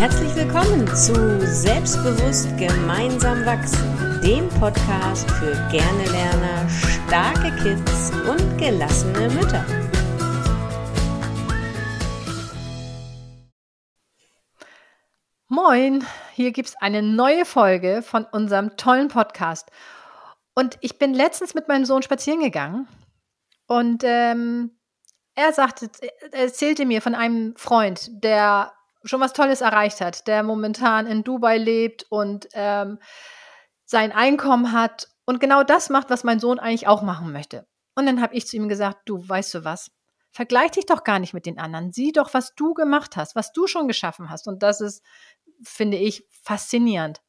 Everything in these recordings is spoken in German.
Herzlich willkommen zu Selbstbewusst gemeinsam wachsen, dem Podcast für gerne Lerner, starke Kids und gelassene Mütter. Moin, hier gibt es eine neue Folge von unserem tollen Podcast. Und ich bin letztens mit meinem Sohn spazieren gegangen und ähm, er sagte, er erzählte mir von einem Freund, der schon was Tolles erreicht hat, der momentan in Dubai lebt und ähm, sein Einkommen hat und genau das macht, was mein Sohn eigentlich auch machen möchte. Und dann habe ich zu ihm gesagt, du weißt du was, vergleich dich doch gar nicht mit den anderen. Sieh doch, was du gemacht hast, was du schon geschaffen hast. Und das ist, finde ich, faszinierend.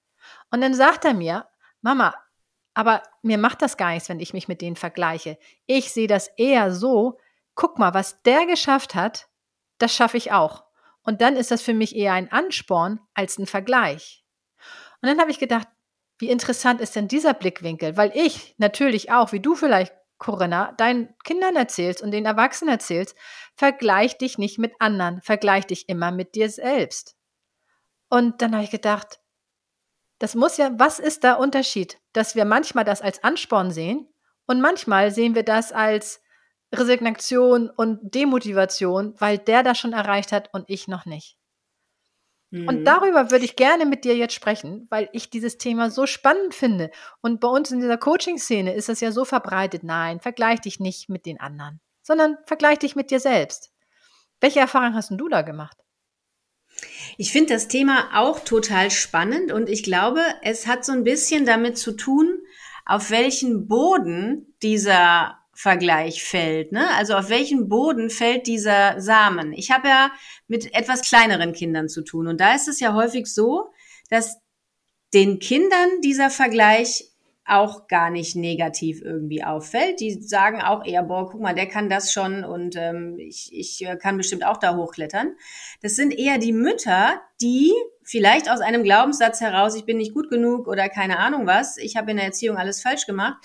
Und dann sagt er mir, Mama, aber mir macht das gar nichts, wenn ich mich mit denen vergleiche. Ich sehe das eher so, guck mal, was der geschafft hat, das schaffe ich auch. Und dann ist das für mich eher ein Ansporn als ein Vergleich. Und dann habe ich gedacht, wie interessant ist denn dieser Blickwinkel? Weil ich natürlich auch, wie du vielleicht, Corinna, deinen Kindern erzählst und den Erwachsenen erzählst, vergleich dich nicht mit anderen, vergleich dich immer mit dir selbst. Und dann habe ich gedacht, das muss ja, was ist der Unterschied, dass wir manchmal das als Ansporn sehen und manchmal sehen wir das als Resignation und Demotivation, weil der das schon erreicht hat und ich noch nicht. Mhm. Und darüber würde ich gerne mit dir jetzt sprechen, weil ich dieses Thema so spannend finde. Und bei uns in dieser Coaching-Szene ist das ja so verbreitet. Nein, vergleich dich nicht mit den anderen, sondern vergleich dich mit dir selbst. Welche Erfahrung hast du da gemacht? Ich finde das Thema auch total spannend und ich glaube, es hat so ein bisschen damit zu tun, auf welchen Boden dieser Vergleich fällt. Ne? Also auf welchen Boden fällt dieser Samen? Ich habe ja mit etwas kleineren Kindern zu tun und da ist es ja häufig so, dass den Kindern dieser Vergleich auch gar nicht negativ irgendwie auffällt. Die sagen auch eher, boah, guck mal, der kann das schon und ähm, ich, ich äh, kann bestimmt auch da hochklettern. Das sind eher die Mütter, die vielleicht aus einem Glaubenssatz heraus, ich bin nicht gut genug oder keine Ahnung was, ich habe in der Erziehung alles falsch gemacht,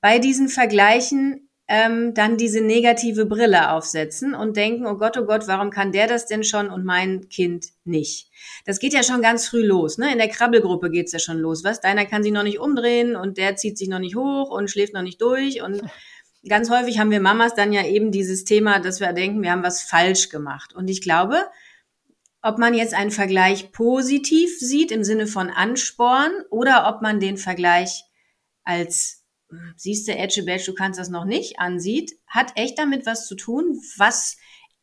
bei diesen Vergleichen ähm, dann diese negative Brille aufsetzen und denken, oh Gott, oh Gott, warum kann der das denn schon und mein Kind nicht? Das geht ja schon ganz früh los. Ne? In der Krabbelgruppe geht's ja schon los. Was? Deiner kann sich noch nicht umdrehen und der zieht sich noch nicht hoch und schläft noch nicht durch. Und ganz häufig haben wir Mamas dann ja eben dieses Thema, dass wir denken, wir haben was falsch gemacht. Und ich glaube, ob man jetzt einen Vergleich positiv sieht im Sinne von Ansporn oder ob man den Vergleich als siehst du, Edge Badge, du kannst das noch nicht, ansieht, hat echt damit was zu tun, was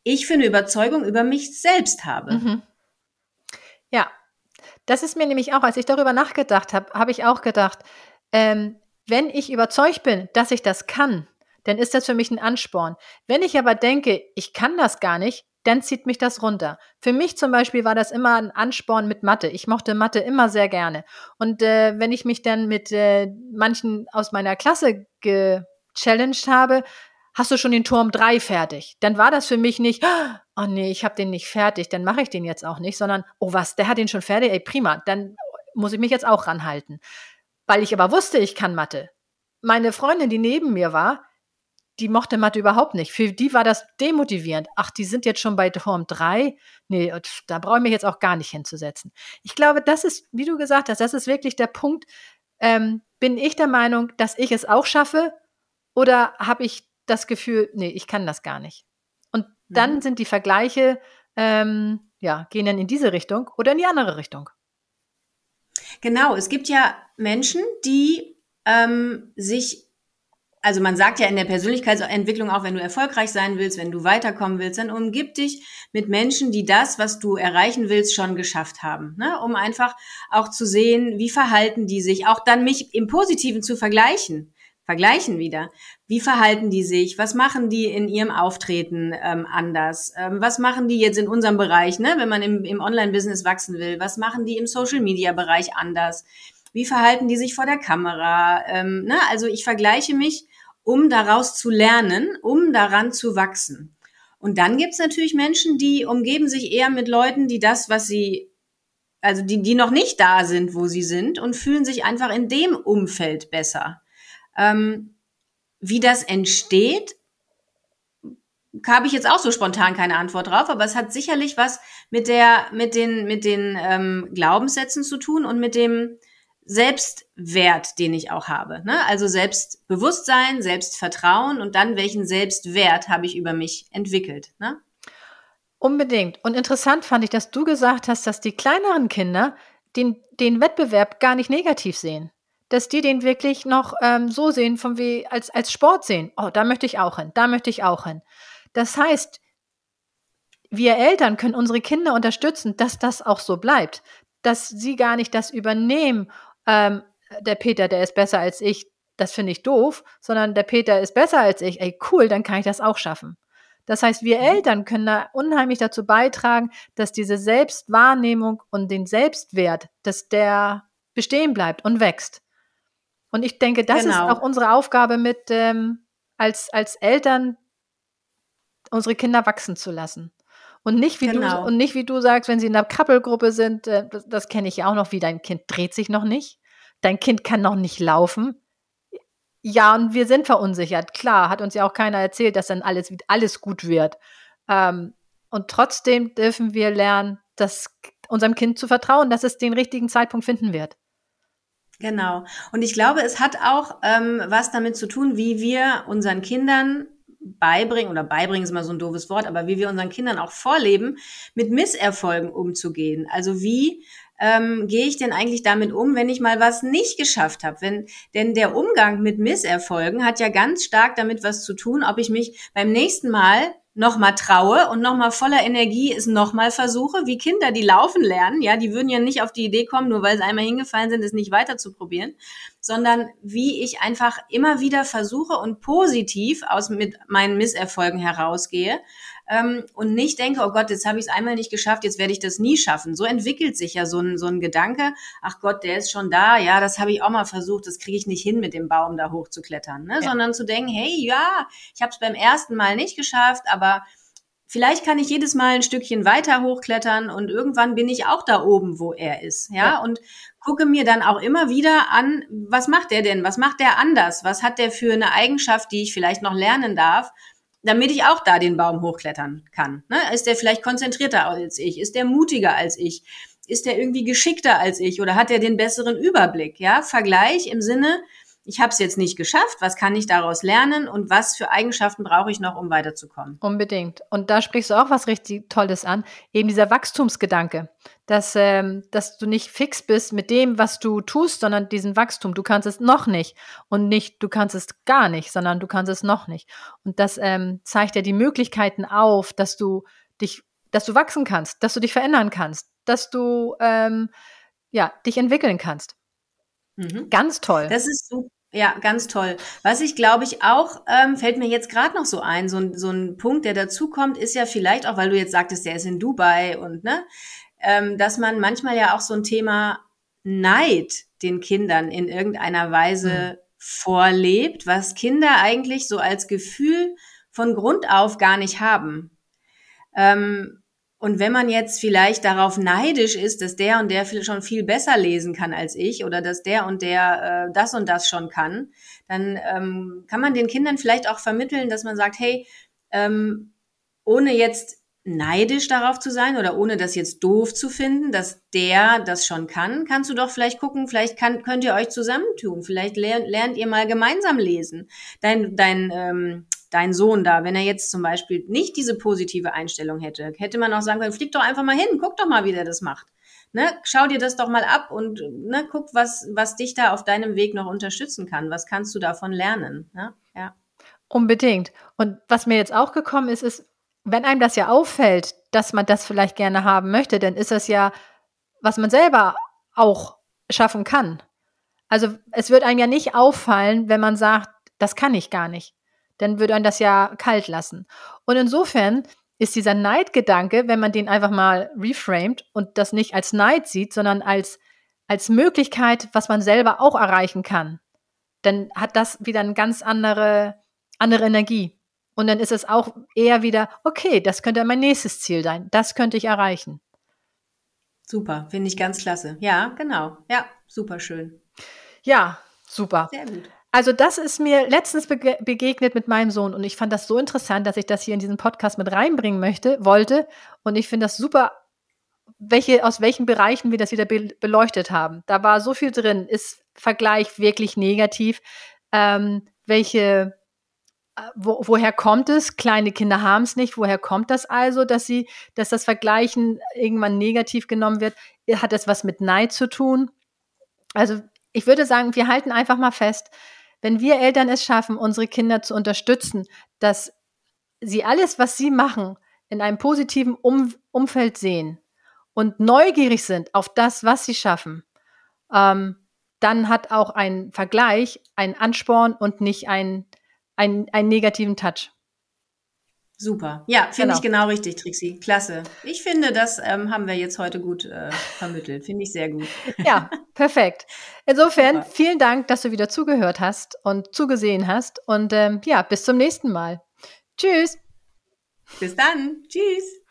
ich für eine Überzeugung über mich selbst habe. Mhm. Ja, das ist mir nämlich auch, als ich darüber nachgedacht habe, habe ich auch gedacht, ähm, wenn ich überzeugt bin, dass ich das kann, dann ist das für mich ein Ansporn. Wenn ich aber denke, ich kann das gar nicht, dann zieht mich das runter. Für mich zum Beispiel war das immer ein Ansporn mit Mathe. Ich mochte Mathe immer sehr gerne. Und äh, wenn ich mich dann mit äh, manchen aus meiner Klasse gechallenged habe, hast du schon den Turm 3 fertig? Dann war das für mich nicht, oh nee, ich habe den nicht fertig, dann mache ich den jetzt auch nicht, sondern, oh was, der hat den schon fertig, ey prima, dann muss ich mich jetzt auch ranhalten. Weil ich aber wusste, ich kann Mathe. Meine Freundin, die neben mir war, die mochte Mathe überhaupt nicht. Für die war das demotivierend. Ach, die sind jetzt schon bei Form 3. Nee, da brauche ich mich jetzt auch gar nicht hinzusetzen. Ich glaube, das ist, wie du gesagt hast, das ist wirklich der Punkt. Ähm, bin ich der Meinung, dass ich es auch schaffe? Oder habe ich das Gefühl, nee, ich kann das gar nicht? Und dann mhm. sind die Vergleiche, ähm, ja, gehen dann in diese Richtung oder in die andere Richtung. Genau, es gibt ja Menschen, die ähm, sich also man sagt ja in der Persönlichkeitsentwicklung auch, wenn du erfolgreich sein willst, wenn du weiterkommen willst, dann umgib dich mit Menschen, die das, was du erreichen willst, schon geschafft haben. Ne? Um einfach auch zu sehen, wie verhalten die sich, auch dann mich im Positiven zu vergleichen. Vergleichen wieder. Wie verhalten die sich? Was machen die in ihrem Auftreten ähm, anders? Ähm, was machen die jetzt in unserem Bereich, ne? wenn man im, im Online-Business wachsen will? Was machen die im Social-Media-Bereich anders? Wie verhalten die sich vor der Kamera? Ähm, ne? Also ich vergleiche mich um daraus zu lernen, um daran zu wachsen. Und dann gibt's natürlich Menschen, die umgeben sich eher mit Leuten, die das, was sie, also die, die noch nicht da sind, wo sie sind und fühlen sich einfach in dem Umfeld besser. Ähm, wie das entsteht, habe ich jetzt auch so spontan keine Antwort drauf, aber es hat sicherlich was mit der, mit den, mit den ähm, Glaubenssätzen zu tun und mit dem Selbstwert, den ich auch habe. Ne? Also Selbstbewusstsein, Selbstvertrauen und dann welchen Selbstwert habe ich über mich entwickelt. Ne? Unbedingt. Und interessant fand ich, dass du gesagt hast, dass die kleineren Kinder den, den Wettbewerb gar nicht negativ sehen. Dass die den wirklich noch ähm, so sehen, von wie als, als Sport sehen. Oh, da möchte ich auch hin, da möchte ich auch hin. Das heißt, wir Eltern können unsere Kinder unterstützen, dass das auch so bleibt. Dass sie gar nicht das übernehmen, ähm, der Peter, der ist besser als ich, das finde ich doof, sondern der Peter ist besser als ich, ey cool, dann kann ich das auch schaffen. Das heißt, wir mhm. Eltern können da unheimlich dazu beitragen, dass diese Selbstwahrnehmung und den Selbstwert, dass der bestehen bleibt und wächst. Und ich denke, das genau. ist auch unsere Aufgabe mit ähm, als als Eltern unsere Kinder wachsen zu lassen. Und nicht wie genau. du und nicht wie du sagst, wenn sie in einer Krabbelgruppe sind, äh, das, das kenne ich ja auch noch, wie dein Kind dreht sich noch nicht, dein Kind kann noch nicht laufen, ja, und wir sind verunsichert. Klar, hat uns ja auch keiner erzählt, dass dann alles, alles gut wird. Ähm, und trotzdem dürfen wir lernen, das, unserem Kind zu vertrauen, dass es den richtigen Zeitpunkt finden wird. Genau. Und ich glaube, es hat auch ähm, was damit zu tun, wie wir unseren Kindern beibringen, oder beibringen ist immer so ein doofes Wort, aber wie wir unseren Kindern auch vorleben, mit Misserfolgen umzugehen. Also wie ähm, gehe ich denn eigentlich damit um, wenn ich mal was nicht geschafft habe? Wenn, denn der Umgang mit Misserfolgen hat ja ganz stark damit was zu tun, ob ich mich beim nächsten Mal nochmal traue und nochmal voller Energie es nochmal versuche, wie Kinder, die laufen lernen, ja, die würden ja nicht auf die Idee kommen, nur weil sie einmal hingefallen sind, es nicht weiter zu probieren, sondern wie ich einfach immer wieder versuche und positiv aus mit meinen Misserfolgen herausgehe ähm, und nicht denke, oh Gott, jetzt habe ich es einmal nicht geschafft, jetzt werde ich das nie schaffen. So entwickelt sich ja so ein, so ein Gedanke, ach Gott, der ist schon da, ja, das habe ich auch mal versucht, das kriege ich nicht hin, mit dem Baum da hochzuklettern, ne? Ja. sondern zu denken, hey, ja, ich habe es beim ersten Mal nicht geschafft, aber vielleicht kann ich jedes Mal ein Stückchen weiter hochklettern und irgendwann bin ich auch da oben, wo er ist, ja, ja. und gucke mir dann auch immer wieder an, was macht der denn? Was macht der anders? Was hat der für eine Eigenschaft, die ich vielleicht noch lernen darf? Damit ich auch da den Baum hochklettern kann. Ne? Ist der vielleicht konzentrierter als ich? Ist der mutiger als ich? Ist der irgendwie geschickter als ich? Oder hat er den besseren Überblick? Ja, Vergleich im Sinne, ich habe es jetzt nicht geschafft, was kann ich daraus lernen und was für Eigenschaften brauche ich noch, um weiterzukommen? Unbedingt. Und da sprichst du auch was richtig Tolles an, eben dieser Wachstumsgedanke, dass, ähm, dass du nicht fix bist mit dem, was du tust, sondern diesen Wachstum. Du kannst es noch nicht und nicht, du kannst es gar nicht, sondern du kannst es noch nicht. Und das ähm, zeigt ja die Möglichkeiten auf, dass du dich, dass du wachsen kannst, dass du dich verändern kannst, dass du ähm, ja, dich entwickeln kannst. Mhm. Ganz toll. Das ist super. Ja, ganz toll. Was ich glaube ich auch, ähm, fällt mir jetzt gerade noch so ein, so, ein so ein Punkt, der dazu kommt, ist ja vielleicht auch, weil du jetzt sagtest, der ist in Dubai und ne, ähm, dass man manchmal ja auch so ein Thema Neid den Kindern in irgendeiner Weise mhm. vorlebt, was Kinder eigentlich so als Gefühl von Grund auf gar nicht haben. Ähm, und wenn man jetzt vielleicht darauf neidisch ist, dass der und der schon viel besser lesen kann als ich oder dass der und der äh, das und das schon kann, dann ähm, kann man den Kindern vielleicht auch vermitteln, dass man sagt, hey, ähm, ohne jetzt neidisch darauf zu sein oder ohne das jetzt doof zu finden, dass der das schon kann, kannst du doch vielleicht gucken, vielleicht kann, könnt ihr euch zusammentun, vielleicht lernt, lernt ihr mal gemeinsam lesen. Dein, dein ähm, dein Sohn da, wenn er jetzt zum Beispiel nicht diese positive Einstellung hätte, hätte man auch sagen können, flieg doch einfach mal hin, guck doch mal, wie der das macht. Ne, schau dir das doch mal ab und ne, guck, was, was dich da auf deinem Weg noch unterstützen kann. Was kannst du davon lernen? Ne? Ja. Unbedingt. Und was mir jetzt auch gekommen ist, ist, wenn einem das ja auffällt, dass man das vielleicht gerne haben möchte, dann ist das ja, was man selber auch schaffen kann. Also es wird einem ja nicht auffallen, wenn man sagt, das kann ich gar nicht dann würde man das ja kalt lassen. Und insofern ist dieser Neidgedanke, wenn man den einfach mal reframed und das nicht als Neid sieht, sondern als, als Möglichkeit, was man selber auch erreichen kann, dann hat das wieder eine ganz andere, andere Energie. Und dann ist es auch eher wieder, okay, das könnte mein nächstes Ziel sein. Das könnte ich erreichen. Super, finde ich ganz klasse. Ja, genau. Ja, super schön. Ja, super. Sehr gut. Also das ist mir letztens bege begegnet mit meinem Sohn und ich fand das so interessant, dass ich das hier in diesen Podcast mit reinbringen möchte, wollte und ich finde das super, welche aus welchen Bereichen wir das wieder be beleuchtet haben. Da war so viel drin. Ist Vergleich wirklich negativ? Ähm, welche äh, wo, woher kommt es? Kleine Kinder haben es nicht. Woher kommt das also, dass sie, dass das Vergleichen irgendwann negativ genommen wird? Hat das was mit Neid zu tun? Also ich würde sagen, wir halten einfach mal fest, wenn wir Eltern es schaffen, unsere Kinder zu unterstützen, dass sie alles, was sie machen, in einem positiven um Umfeld sehen und neugierig sind auf das, was sie schaffen, ähm, dann hat auch ein Vergleich einen Ansporn und nicht einen, einen, einen negativen Touch. Super. Ja, finde genau. ich genau richtig, Trixie. Klasse. Ich finde, das ähm, haben wir jetzt heute gut äh, vermittelt. Finde ich sehr gut. Ja, perfekt. Insofern, Super. vielen Dank, dass du wieder zugehört hast und zugesehen hast. Und ähm, ja, bis zum nächsten Mal. Tschüss. Bis dann. Tschüss.